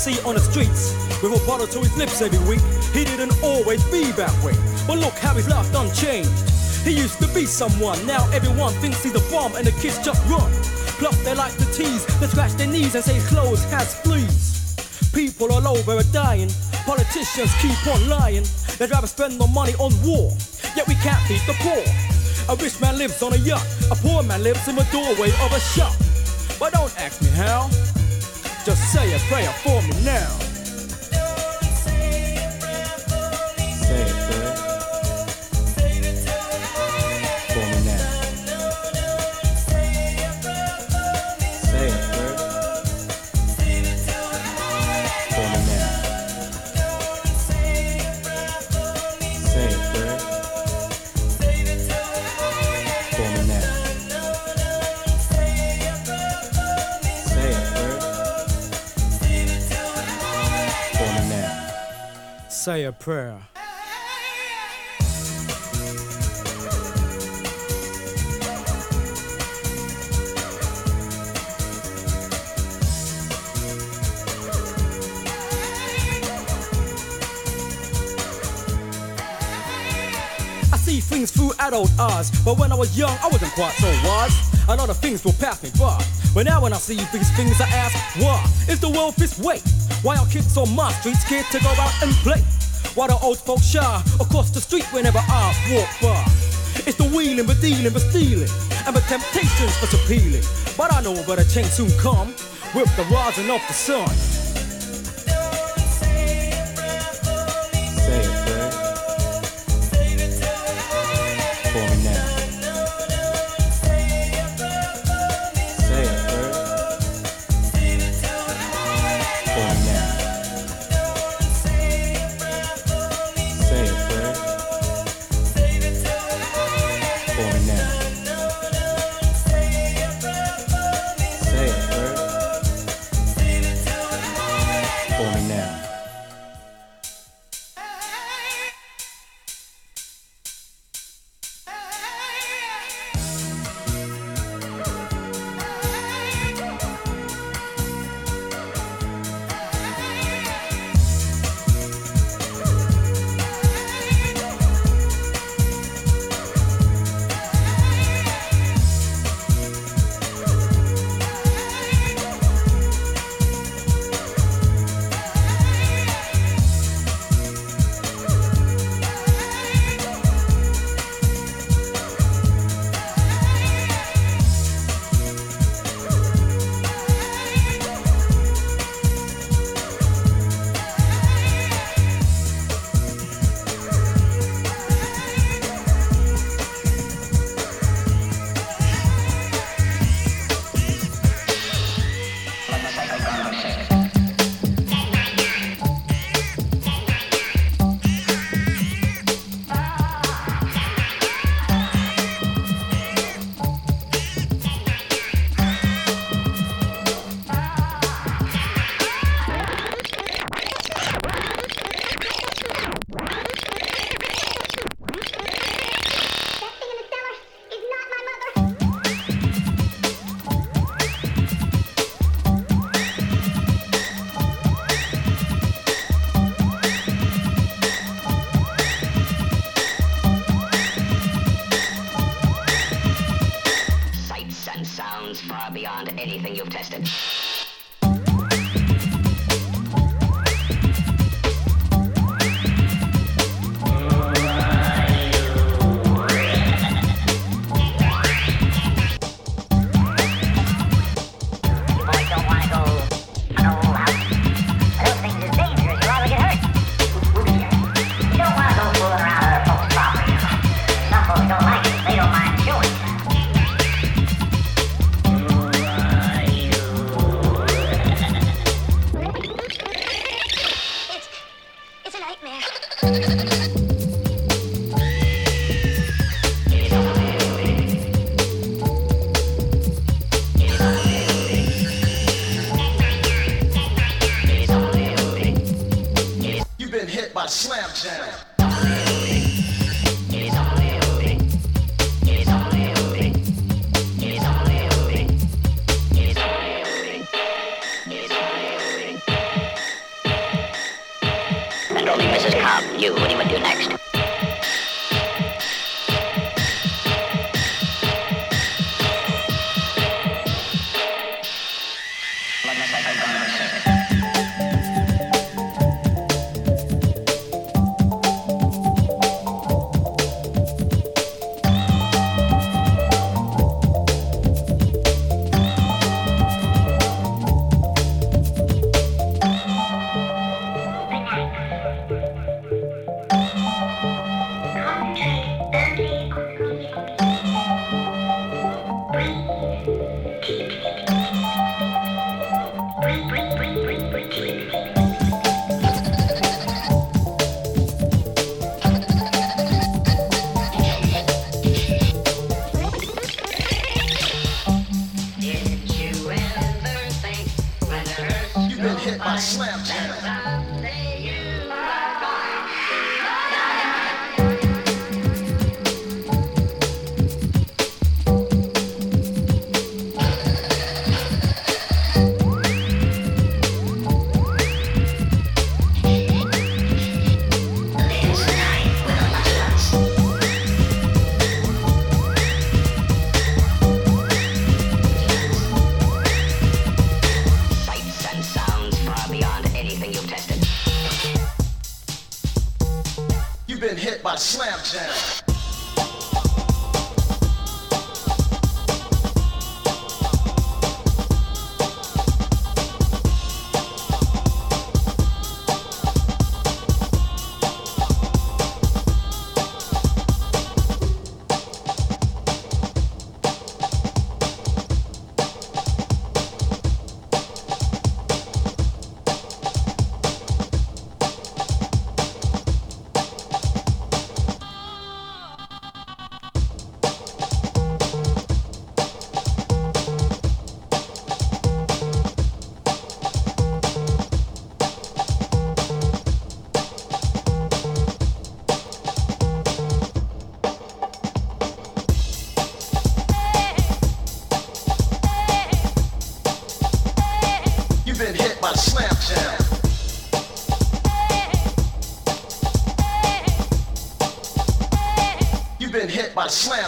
See on the streets with a bottle to his lips every week. He didn't always be that way, but look how his life done changed. He used to be someone, now everyone thinks he's a bomb and the kids just run. Plus they like to tease, they scratch their knees and say his clothes has fleas. People all over are dying, politicians keep on lying. They'd rather spend their money on war, yet we can't feed the poor. A rich man lives on a yacht, a poor man lives in the doorway of a shop. But don't ask me how. Just say a prayer for me now. Through adult eyes, but when I was young, I wasn't quite so wise. A lot of things will pass me by. But now when I see these things, I ask, why is the world this way? Why are kids on my streets scared to go out and play? Why do old folks shy across the street whenever I walk by? It's the wheeling, the dealing, the stealing, and the temptations that's appealing. But I know that a change soon come with the rising of the sun.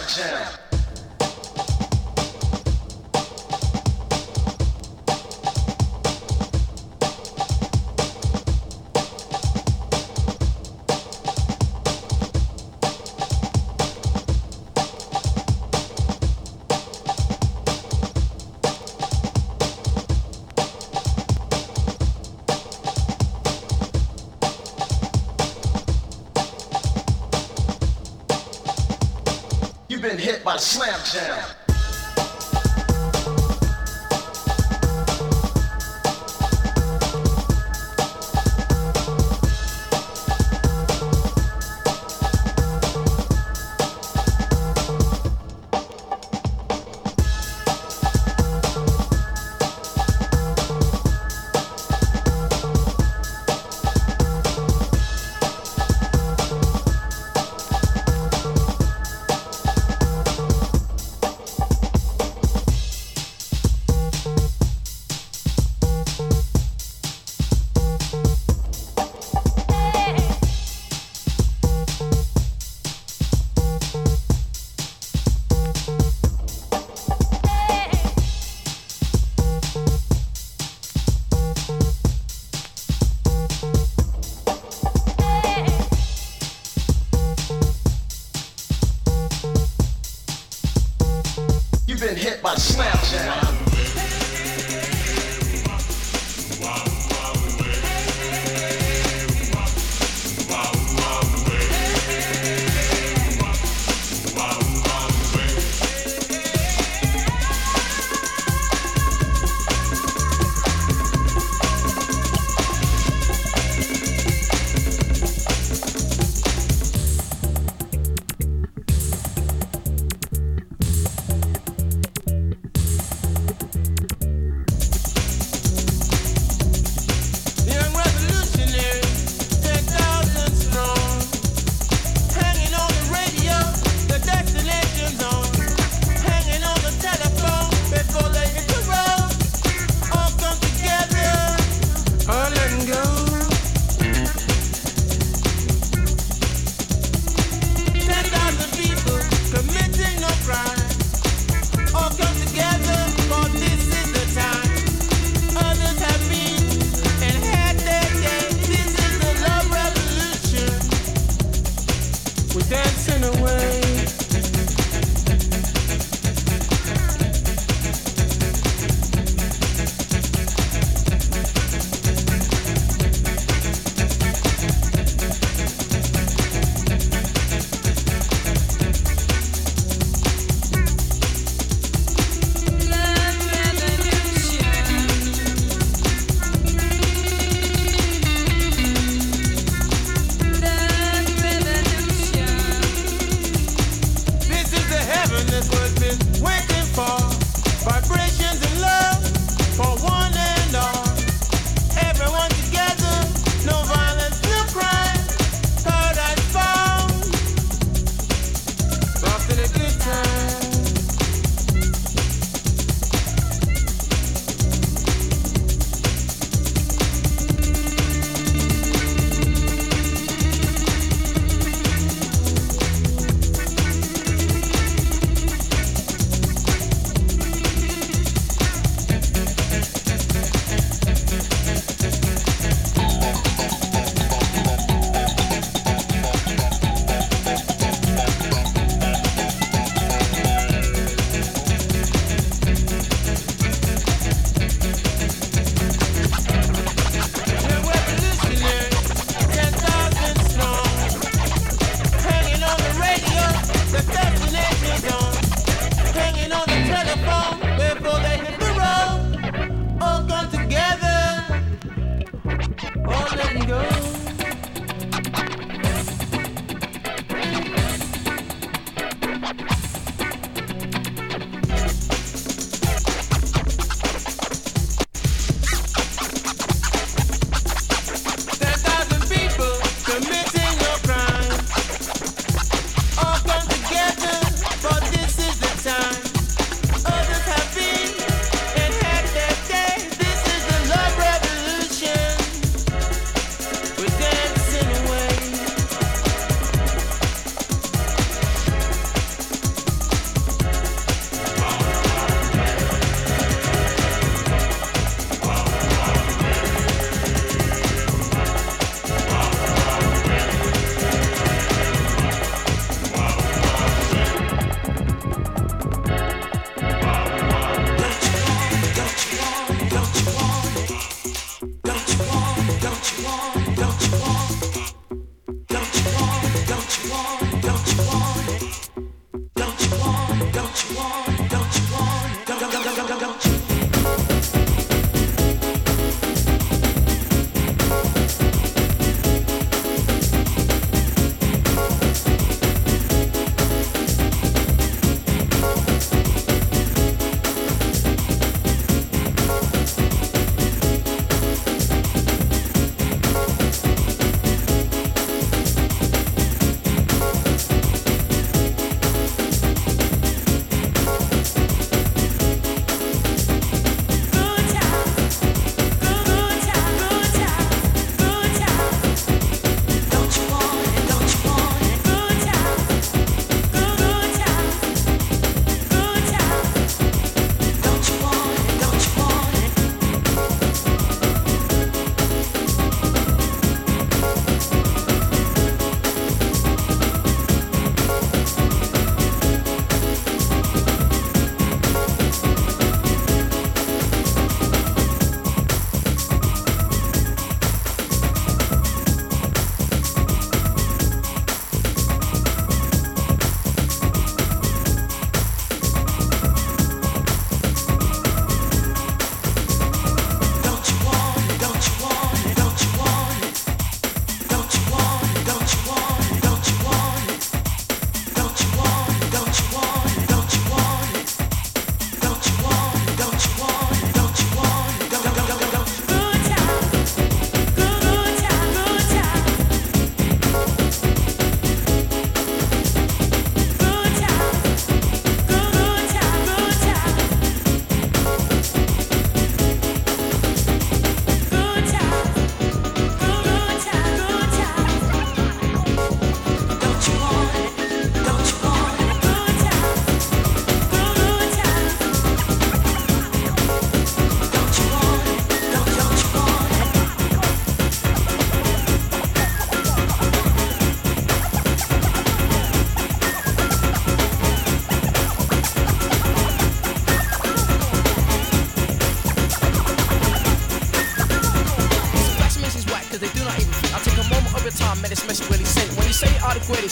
Jam.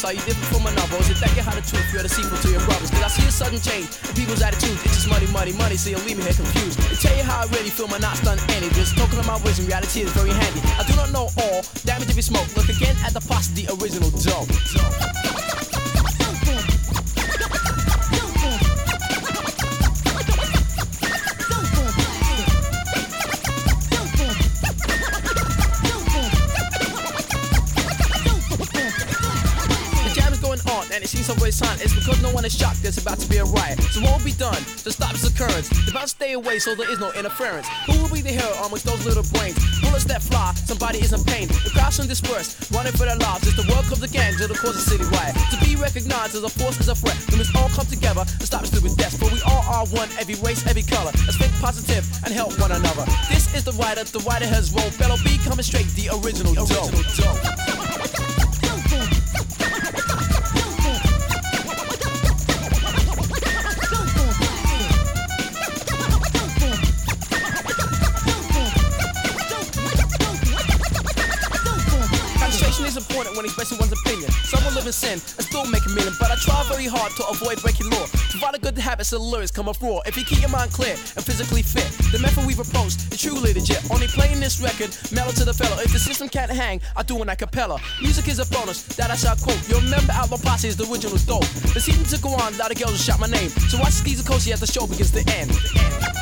The are you different from another? Or is it that you had the truth, you're the sequel to your brothers? Cause I see a sudden change in people's attitudes. It's just money, money, money, so you leave me here confused. To tell you how I really feel, my not done any. Just talking of my wisdom, reality is very handy. I do not know all, damage if you smoke. Look again at the past, the original dope. It's because no one is shocked there's about to be a riot. So will be done to stop this occurrence? About to stay away so there is no interference. Who will be the hero amongst those little brains? Bullets that fly, somebody is in pain. The crowds soon disperse, running for their lives. It's the work of the gangs it'll cause a city riot. To be recognized as a force, as a threat, we must all come together to stop stupid death. For we all are one, every race, every color. Let's think positive and help one another. This is the writer, the writer has wrote. Bello B coming straight, the original dope. Concentration expressing one's opinion. Some will live in sin and still make a million, but I try very hard to avoid breaking law. A good habit so the lyrics come off raw. If you keep your mind clear and physically fit, the method we've is truly legit. Only playing this record, mellow to the fellow. If the system can't hang, I do an a cappella. Music is a bonus that I shall quote. You'll remember Outlaw Posse is the original dope. The season to go on, a lot of girls will shout my name. So watch Skeezer Cozy as the show begins to end. Believe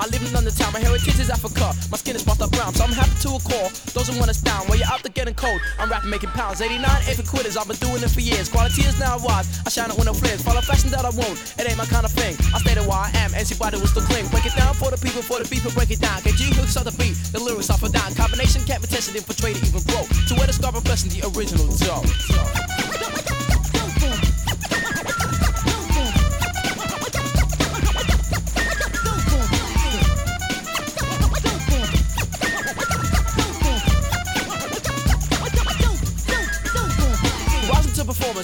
I live in London town. My heritage is Africa. My skin is buffed up brown, so I'm happy to a call. Those who want us down, while you're out there getting cold. I'm rapping, making pounds. 89 if quitters, I've been doing it for years. Quality is now wise, I shine it with no flares. Follow fashion that I won't, it ain't my kind of thing. I stay there where I am, and anybody will still cling. Break it down for the people, for the people, break it down. Get G hooks on the beat, the lyrics off and down. Combination can't be tested, infiltrated, even broke. To where the scarper person, the original dope.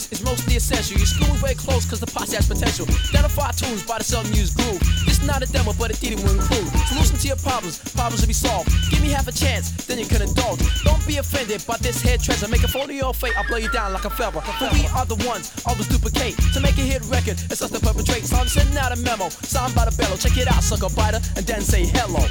Performance is mostly essential. Your school is very close because the posse has potential. Identify tunes by the seldom used groove. This is not a demo, but a theater will include. Solution to your problems, problems will be solved. Give me half a chance, then you can indulge. Don't be offended by this head treasure. Make a phone of your fate, I'll blow you down like a feather. For we are the ones, always duplicate. To make a hit record, it's us to perpetrate. So I'm sending out a memo, signed by the bellow. Check it out, sucker biter, and then say hello.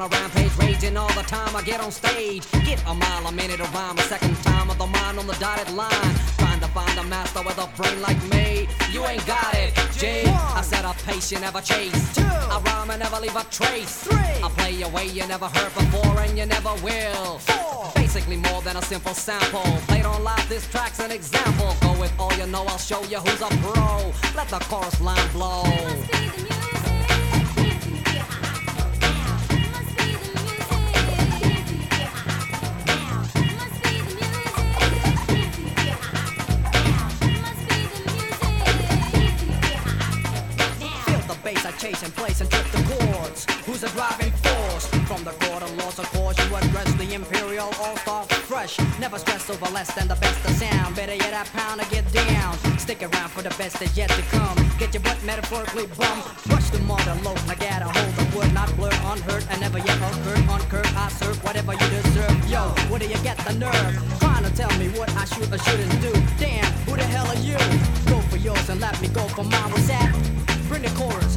On a rampage, raging all the time. I get on stage, get a mile a minute of rhyme, a second time of the mind on the dotted line. Trying to find a master with a brain like me. You ain't got it, G. I said a pace you never chase. I rhyme and never leave a trace. I play a way you never heard before and you never will. Basically more than a simple sample. Played on live, this track's an example. Go with all you know, I'll show you who's a pro. Let the chorus line blow. Over less than the best of sound. Better yet, I pound or get down. Stick around for the best that's yet to come. Get your butt metaphorically bum. Rush the mother load. I got a hold of wood, not Whenever you occur on curb, I serve whatever you deserve. Yo, where do you get the nerve? Trying to tell me what I should or shouldn't do. Damn, who the hell are you? Go for yours and let me go for mine. What's that? Bring the chorus,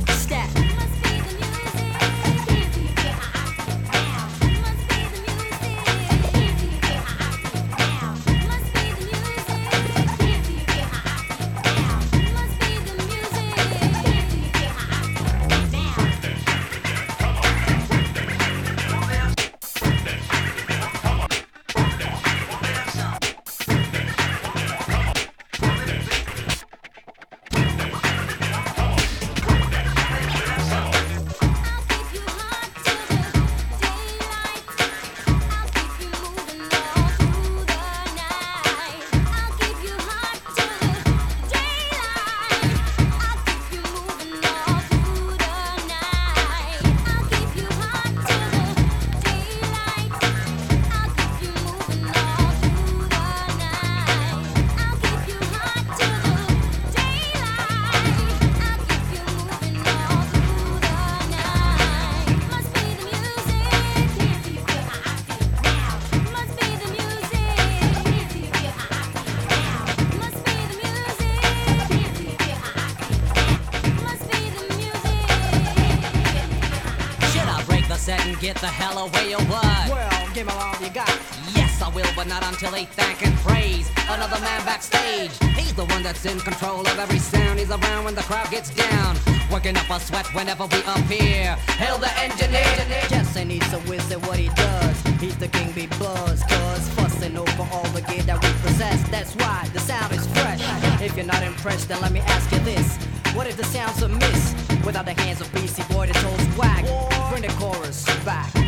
away or what? Well, give me all you got. Yes, I will, but not until they thank and praise another man backstage. He's the one that's in control of every sound. He's around when the crowd gets down, working up a sweat whenever we appear. Hail the engineer. Jesse needs to wizard what he does. He's the king be buzz, cuz fussing over all the gear that we possess. That's why the sound is fresh. If you're not impressed, then let me ask you this. What if the sound's a miss? Without the hands of BC Boy, the toes whack. Bring the chorus back.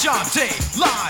Deshante live.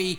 we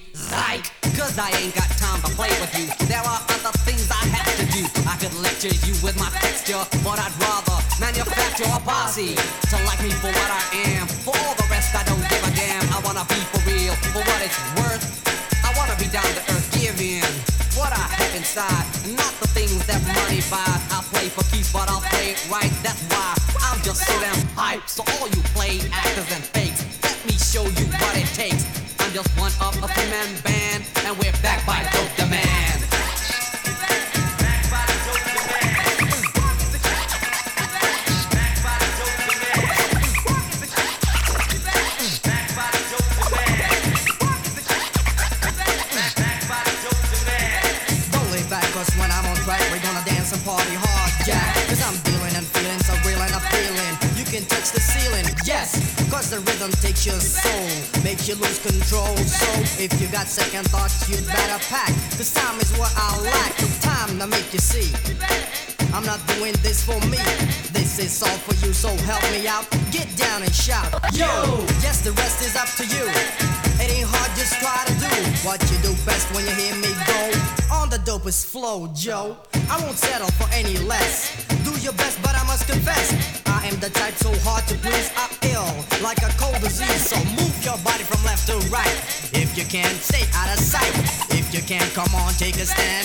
Joe. I won't settle for any less. Do your best, but I must confess, I am the type so hard to please. I ill like a cold disease, so move your body from left to right. If you can't stay out of sight. If you can't, come on, take a stand.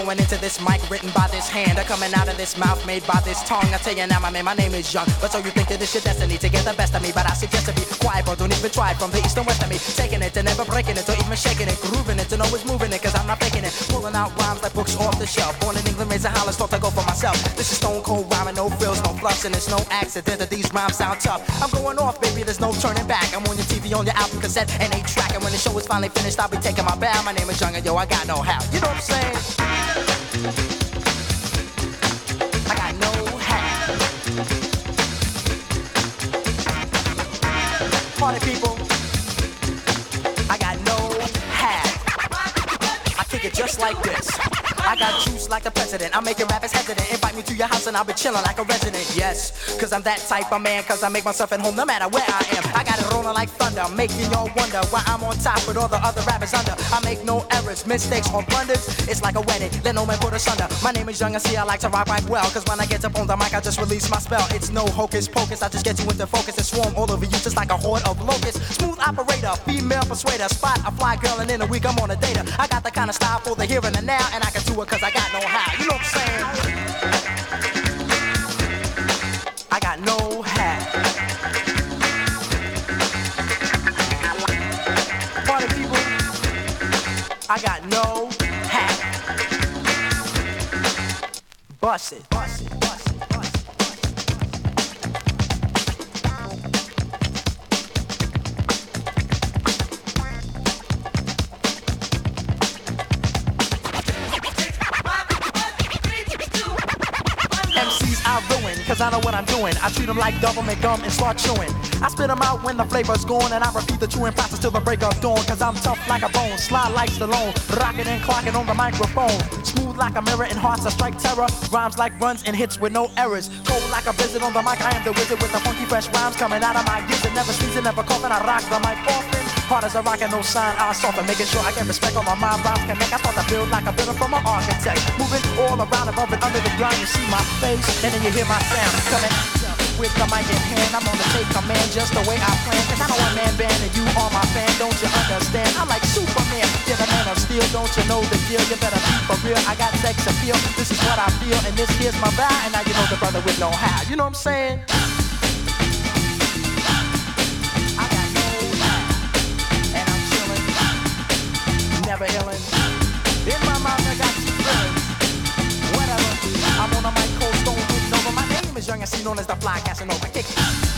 Going into this mic written by this hand. I'm coming out of this mouth made by this tongue. I tell you now, my man, my name is Young. But so you think that this your destiny to get the best of me. But I suggest to be quiet, bro. Don't even try from the east and west of me. Taking it and never breaking it, or even shaking it, grooving it, and always moving it, cause I'm not faking it. Pulling out rhymes like books off the shelf. Born in England, raised in Holland, thought to go for myself. This is stone cold rhyming, no frills, no fluffs, and it's no accident that these rhymes sound tough. I'm going off, baby, there's no turning back. I'm on your TV, on your album cassette, and a track. And when the show is finally finished, I'll be taking my bow. My name is Young, and yo, I got know how. You know what I'm saying? Like this. Got juice like the president. I'm making rappers hesitant. Invite me to your house and I'll be chilling like a resident. Yes, cause I'm that type of man. Cause I make myself at home no matter where I am. I got it rolling like thunder, making y'all wonder why I'm on top with all the other rappers under. I make no errors, mistakes, or blunders. It's like a wedding, let no man put us under. My name is Young and see I like to rock right well. Cause when I get up on the mic, I just release my spell. It's no hocus pocus, I just get you into focus and swarm all over you just like a horde of locusts. Smooth operator, female persuader, spot a fly girl and in a week I'm on a data. I got the kind of style for the here and the now, and I can do it cause I got know how. You know what I'm saying? I got no hat. Party people, I got no hat. Bust it. Bust it. Cause I know what I'm doing. I treat them like government gum and start chewing. I spit them out when the flavor's gone, and I repeat the chewing process till the break of dawn. Cause I'm tough like a bone, slide like Stallone, rocking and clocking on the microphone. Smooth like a mirror and hearts that strike terror. Rhymes like runs and hits with no errors. Cold like a blizzard on the mic, I am the wizard with the funky fresh rhymes coming out of my. It never sneezing, never coughing, I rock the mic often. Hard as a rock and no sign, I soften, making sure I get respect on my mind. Rhymes connect, I start to build like a builder from an architect. Moving all around above and under the ground, you see my face, and then you hear my sound coming with the mic in hand. I'm gonna take command just the way I plan. Cause I'm a one man band and you are my fan, don't you understand? I'm like Superman, you're the man of steel, don't you know the deal? You better be for real. I got sex appeal, this is what I feel, and this here's my vow. And now you know the brother with know how. You know what I'm saying? Never illin'. In my mind, I got two feelings. Whatever, I'm on a mic, cold stone, over. My name is Young MC, known as the Fly Casanova. Kick it.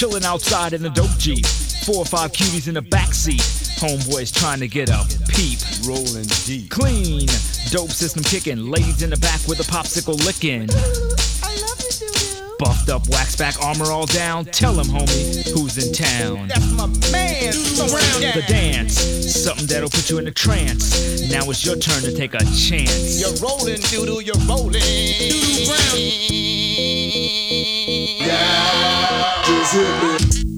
Chilling outside in the dope Jeep. Four or five cuties in the backseat. Homeboys trying to get a peep. Rolling deep. Clean, dope system kicking. Ladies in the back with a popsicle licking. Buffed up, wax back, armor all down. Tell him, homie, who's in town. That's my man. Surround The dance, something that'll put you in a trance. Now it's your turn to take a chance. You're rolling, doodle, you're rolling tripping.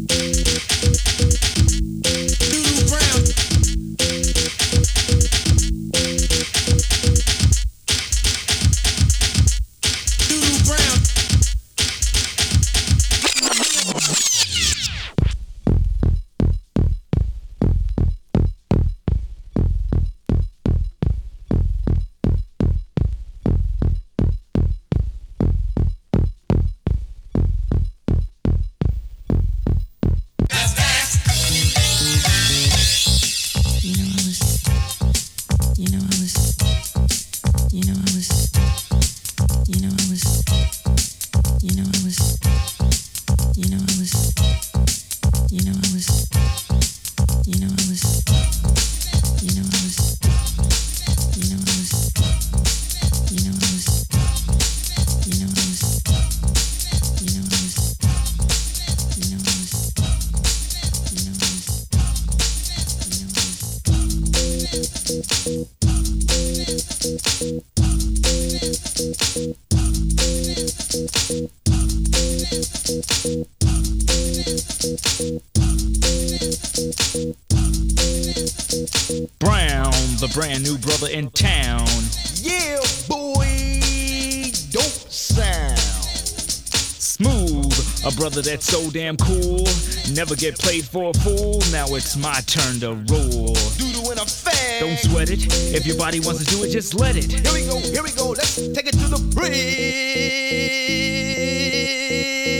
Brother that's so damn cool. Never get played for a fool. Now it's my turn to rule. Doodle in effect. Don't sweat it. If your body wants to do it, just let it. Here we go, here we go. Let's take it to the bridge.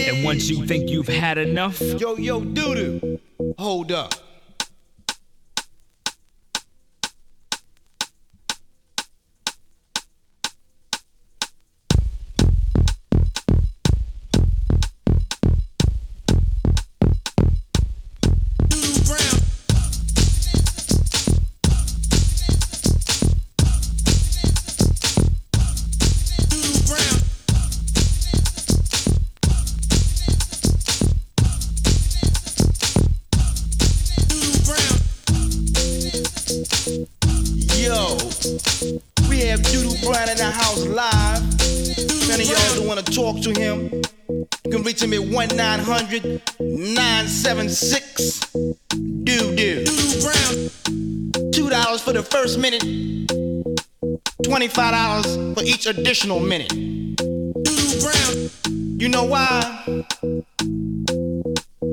And once you think you've had enough, Yo, yo, doodoo. Hold up. 976 Doodoo. $2 for the first minute, $25 for each additional minute. You know why?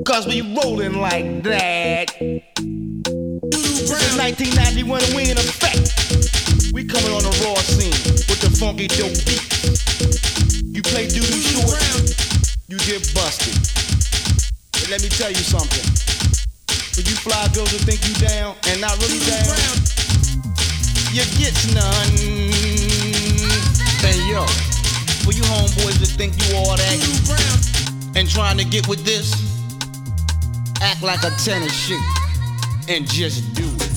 Cause we rolling like that. Is 1991 and we in effect. We coming on the raw scene with the funky dope beat. You play doodoo short, you get busted. Let me tell you something. For you fly girls who think you down and not really down, you get none. Hey yo, for you homeboys that think you all that and trying to get with this, act like a tennis shoe and just do it.